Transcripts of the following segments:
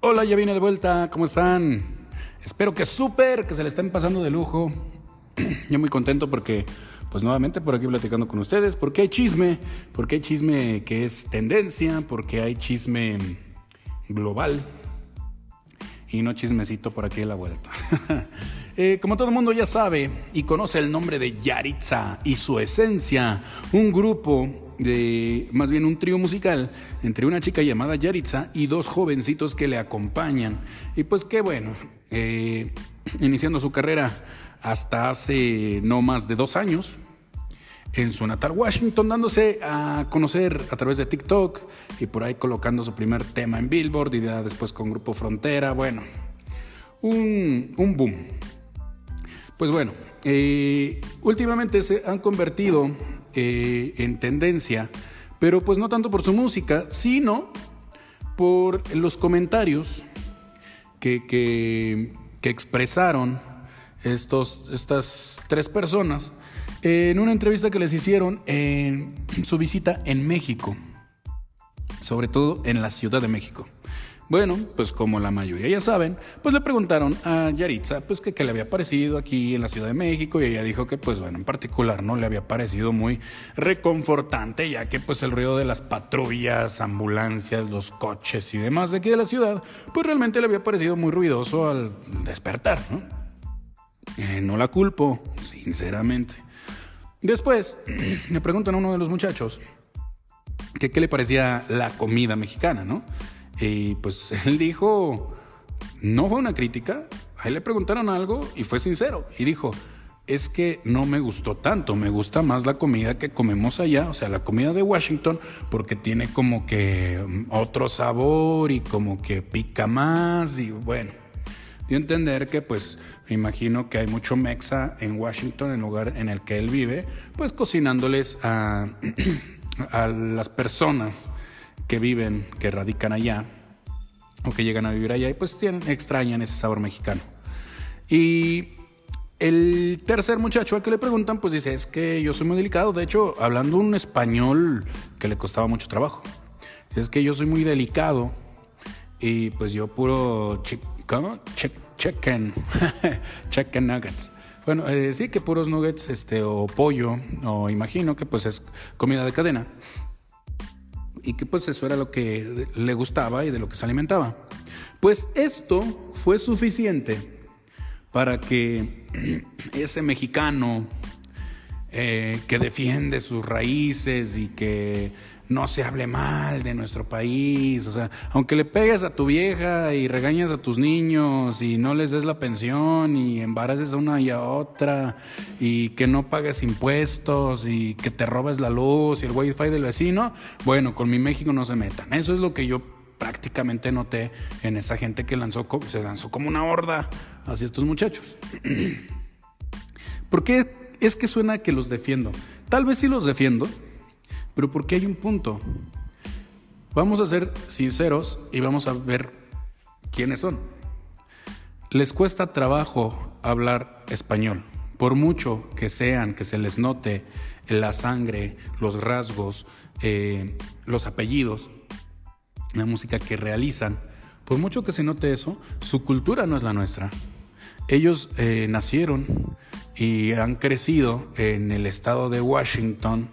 Hola, ya vine de vuelta, ¿cómo están? Espero que súper, que se le estén pasando de lujo. Yo muy contento porque, pues nuevamente por aquí platicando con ustedes, porque hay chisme, porque hay chisme que es tendencia, porque hay chisme global y no chismecito por aquí de la vuelta. Eh, como todo el mundo ya sabe y conoce el nombre de Yaritza y su esencia, un grupo de, más bien un trío musical entre una chica llamada Yaritza y dos jovencitos que le acompañan. Y pues qué bueno, eh, iniciando su carrera hasta hace no más de dos años, en su natal Washington, dándose a conocer a través de TikTok y por ahí colocando su primer tema en Billboard y después con Grupo Frontera. Bueno, un, un boom. Pues bueno, eh, últimamente se han convertido eh, en tendencia, pero pues no tanto por su música, sino por los comentarios que, que, que expresaron estos, estas tres personas en una entrevista que les hicieron en su visita en México, sobre todo en la Ciudad de México. Bueno, pues como la mayoría ya saben, pues le preguntaron a Yaritza pues que qué le había parecido aquí en la Ciudad de México y ella dijo que pues bueno, en particular no le había parecido muy reconfortante ya que pues el ruido de las patrullas, ambulancias, los coches y demás de aquí de la ciudad pues realmente le había parecido muy ruidoso al despertar, ¿no? Eh, no la culpo, sinceramente. Después le preguntan a uno de los muchachos que qué le parecía la comida mexicana, ¿no? Y pues él dijo, no fue una crítica, ahí le preguntaron algo y fue sincero y dijo, es que no me gustó tanto, me gusta más la comida que comemos allá, o sea, la comida de Washington, porque tiene como que otro sabor y como que pica más y bueno, dio a entender que pues me imagino que hay mucho mexa en Washington, el lugar en el que él vive, pues cocinándoles a, a las personas que viven, que radican allá o que llegan a vivir allá y pues tienen, extrañan ese sabor mexicano. Y el tercer muchacho al que le preguntan, pues dice, es que yo soy muy delicado, de hecho, hablando un español que le costaba mucho trabajo, es que yo soy muy delicado y pues yo puro ¿cómo? chicken, chicken nuggets. Bueno, eh, sí que puros nuggets este, o pollo, o imagino que pues es comida de cadena y que pues eso era lo que le gustaba y de lo que se alimentaba. Pues esto fue suficiente para que ese mexicano eh, que defiende sus raíces y que no se hable mal de nuestro país. O sea, aunque le pegues a tu vieja y regañas a tus niños y no les des la pensión y embaraces a una y a otra y que no pagues impuestos y que te robes la luz y el wifi del vecino, bueno, con mi México no se metan. Eso es lo que yo prácticamente noté en esa gente que lanzó, se lanzó como una horda hacia estos muchachos. ¿Por qué es que suena que los defiendo? Tal vez sí los defiendo, pero porque hay un punto. Vamos a ser sinceros y vamos a ver quiénes son. Les cuesta trabajo hablar español, por mucho que sean, que se les note la sangre, los rasgos, eh, los apellidos, la música que realizan, por mucho que se note eso, su cultura no es la nuestra. Ellos eh, nacieron y han crecido en el estado de Washington,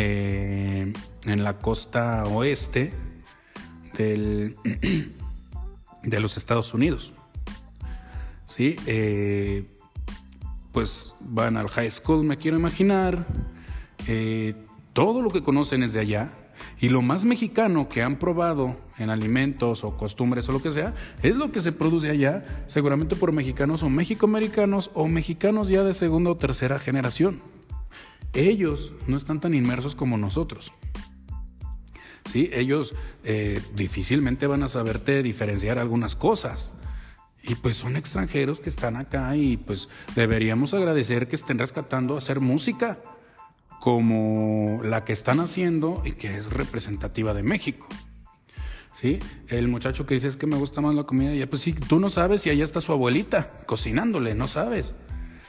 eh, en la costa oeste del, de los Estados Unidos. ¿Sí? Eh, pues van al high school, me quiero imaginar. Eh, todo lo que conocen es de allá. Y lo más mexicano que han probado en alimentos o costumbres o lo que sea, es lo que se produce allá, seguramente por mexicanos o mexicoamericanos o mexicanos ya de segunda o tercera generación ellos no están tan inmersos como nosotros. ¿Sí? Ellos eh, difícilmente van a saberte diferenciar algunas cosas. Y pues son extranjeros que están acá y pues deberíamos agradecer que estén rescatando hacer música como la que están haciendo y que es representativa de México. ¿Sí? El muchacho que dice es que me gusta más la comida, ya pues sí, tú no sabes si allá está su abuelita cocinándole, no sabes.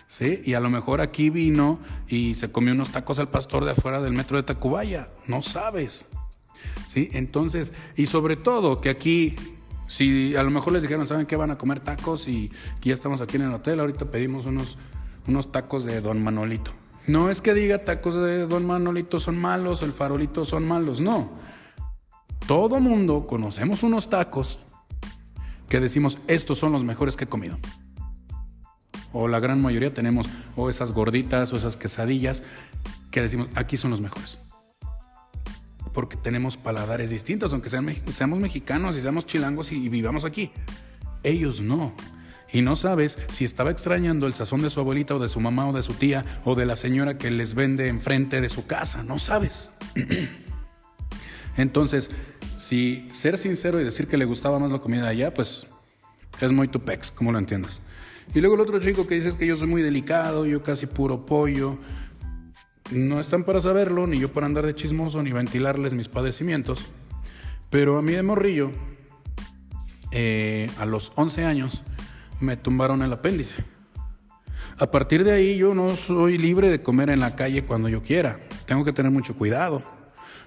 ¿Sí? Y a lo mejor aquí vino y se comió unos tacos al pastor de afuera del metro de Tacubaya, no sabes, ¿sí? Entonces, y sobre todo que aquí Si a lo mejor les dijeron, ¿saben qué? Van a comer tacos y ya estamos aquí en el hotel, ahorita pedimos unos, unos tacos de Don Manolito. No es que diga tacos de Don Manolito son malos, el farolito son malos, no. Todo mundo conocemos unos tacos que decimos, estos son los mejores que he comido. O la gran mayoría tenemos o esas gorditas o esas quesadillas que decimos, aquí son los mejores porque tenemos paladares distintos, aunque seamos mexicanos y seamos chilangos y vivamos aquí. Ellos no. Y no sabes si estaba extrañando el sazón de su abuelita o de su mamá o de su tía o de la señora que les vende enfrente de su casa. No sabes. Entonces, si ser sincero y decir que le gustaba más la comida allá, pues es muy tupex, como lo entiendas. Y luego el otro chico que dice que yo soy muy delicado, yo casi puro pollo, no están para saberlo, ni yo para andar de chismoso, ni ventilarles mis padecimientos. Pero a mí de morrillo, eh, a los 11 años, me tumbaron el apéndice. A partir de ahí yo no soy libre de comer en la calle cuando yo quiera. Tengo que tener mucho cuidado.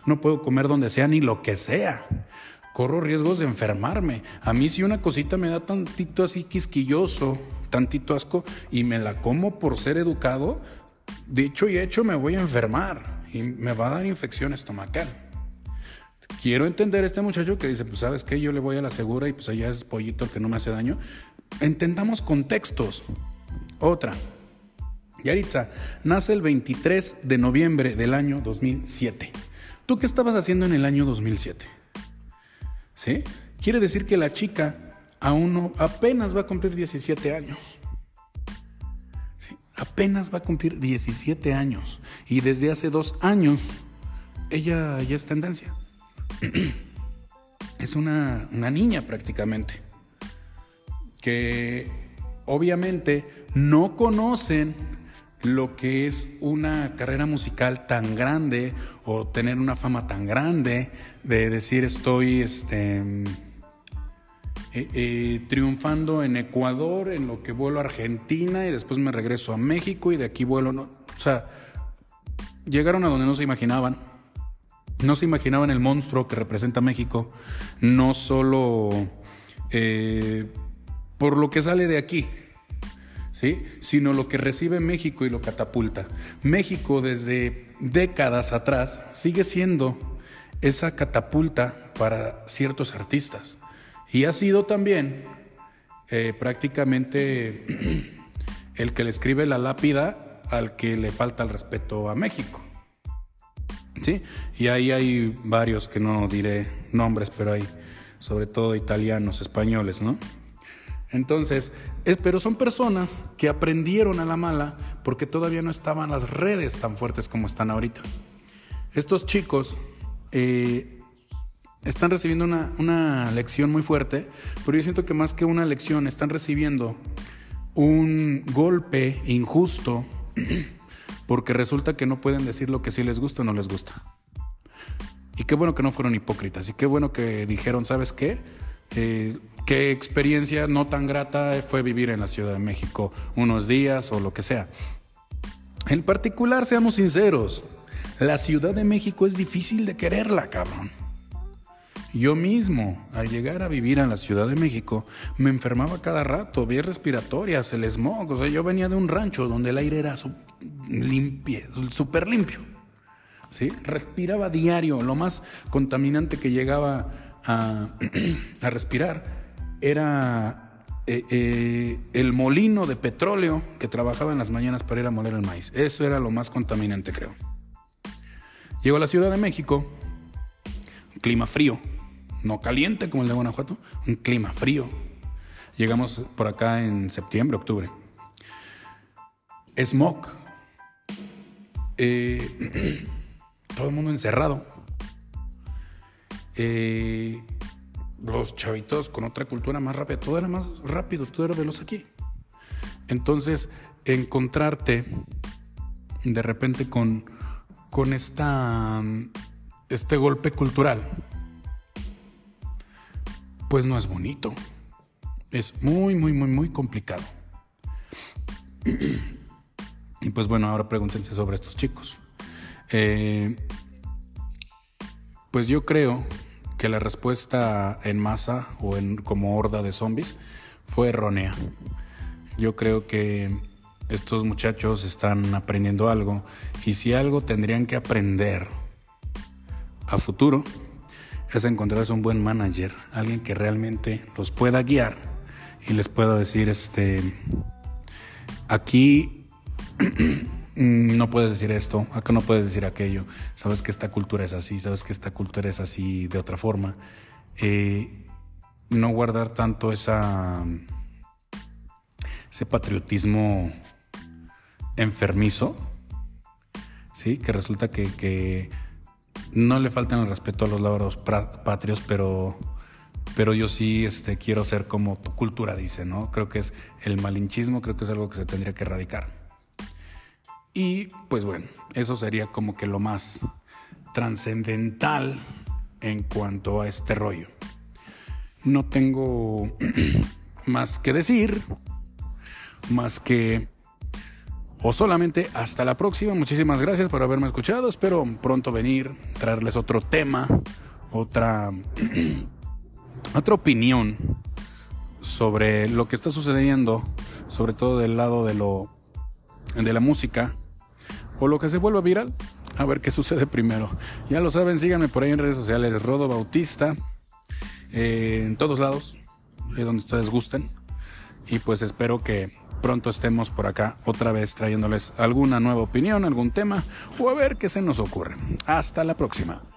No puedo comer donde sea ni lo que sea. Corro riesgos de enfermarme. A mí si una cosita me da tantito así quisquilloso, tantito asco, y me la como por ser educado, dicho y hecho me voy a enfermar y me va a dar infección estomacal. Quiero entender a este muchacho que dice, pues sabes qué, yo le voy a la segura y pues allá es pollito que no me hace daño. Entendamos contextos. Otra. Yaritza nace el 23 de noviembre del año 2007. ¿Tú qué estabas haciendo en el año 2007? ¿Sí? Quiere decir que la chica aún no, apenas va a cumplir 17 años apenas va a cumplir 17 años y desde hace dos años ella ya es tendencia. es una, una niña prácticamente que obviamente no conocen lo que es una carrera musical tan grande o tener una fama tan grande de decir estoy este eh, eh, triunfando en Ecuador, en lo que vuelo a Argentina y después me regreso a México y de aquí vuelo. No, o sea, llegaron a donde no se imaginaban. No se imaginaban el monstruo que representa México, no solo eh, por lo que sale de aquí, ¿sí? sino lo que recibe México y lo catapulta. México desde décadas atrás sigue siendo esa catapulta para ciertos artistas. Y ha sido también eh, prácticamente el que le escribe la lápida al que le falta el respeto a México. ¿Sí? Y ahí hay varios que no diré nombres, pero hay sobre todo italianos, españoles, ¿no? Entonces, pero son personas que aprendieron a la mala porque todavía no estaban las redes tan fuertes como están ahorita. Estos chicos eh, están recibiendo una, lección muy fuerte, pero yo siento que más que una lección, están recibiendo un golpe injusto porque resulta que no pueden decir lo que sí les gusta o no les gusta. Y qué bueno que no fueron hipócritas y qué bueno que dijeron, ¿sabes qué? Eh, qué experiencia no tan grata fue vivir en la Ciudad de México unos días o lo que sea. En particular, seamos sinceros, la Ciudad de México es difícil de quererla, cabrón. Yo mismo, al llegar a vivir en la Ciudad de México, me enfermaba cada rato, vías respiratorias, el smog. O sea, yo venía de un rancho donde el aire era súper limpio. ¿sí? Respiraba diario. Lo más contaminante que llegaba a, respirar era eh, eh, el molino de petróleo que trabajaba en las mañanas para ir a moler el maíz. Eso era lo más contaminante, creo. Llego a la Ciudad de México, clima frío no caliente como el de Guanajuato, un clima frío. Llegamos por acá en septiembre, octubre. Smog. Eh, todo el mundo encerrado. Eh, los chavitos con otra cultura más rápida, todo era más rápido, todo era veloz aquí. Entonces, encontrarte de repente con, con esta, este golpe cultural pues no es bonito. Es muy, muy, muy, muy complicado. y pues bueno, ahora pregúntense sobre estos chicos. Eh, pues yo creo que la respuesta en masa o en como horda de zombies fue errónea. Yo creo que estos muchachos están aprendiendo algo y si algo tendrían que aprender a futuro es encontrarse un buen manager, alguien que realmente los pueda guiar y les pueda decir este aquí no puedes decir esto, acá no puedes decir aquello, sabes que esta cultura es así, sabes que esta cultura es así de otra forma. Eh, no guardar tanto esa ese patriotismo enfermizo, ¿sí? que resulta que, no le faltan el respeto a los labros patrios, pero, pero yo sí este, quiero ser como tu cultura dice, ¿no? Creo que es el malinchismo, creo que es algo que se tendría que erradicar. Y pues bueno, eso sería como que lo más trascendental en cuanto a este rollo. No tengo más que decir, más que o solamente hasta la próxima. Muchísimas gracias por haberme escuchado. Espero pronto venir, traerles otro tema, otra, otra opinión sobre lo que está sucediendo, sobre todo del lado de lo de la música o lo que se vuelva viral. A ver qué sucede primero. Ya lo saben, síganme por ahí en redes sociales, Rodo Bautista, eh, en todos lados, donde ustedes gusten. Y pues espero que pronto estemos por acá otra vez trayéndoles alguna nueva opinión, algún tema o a ver qué se nos ocurre. Hasta la próxima.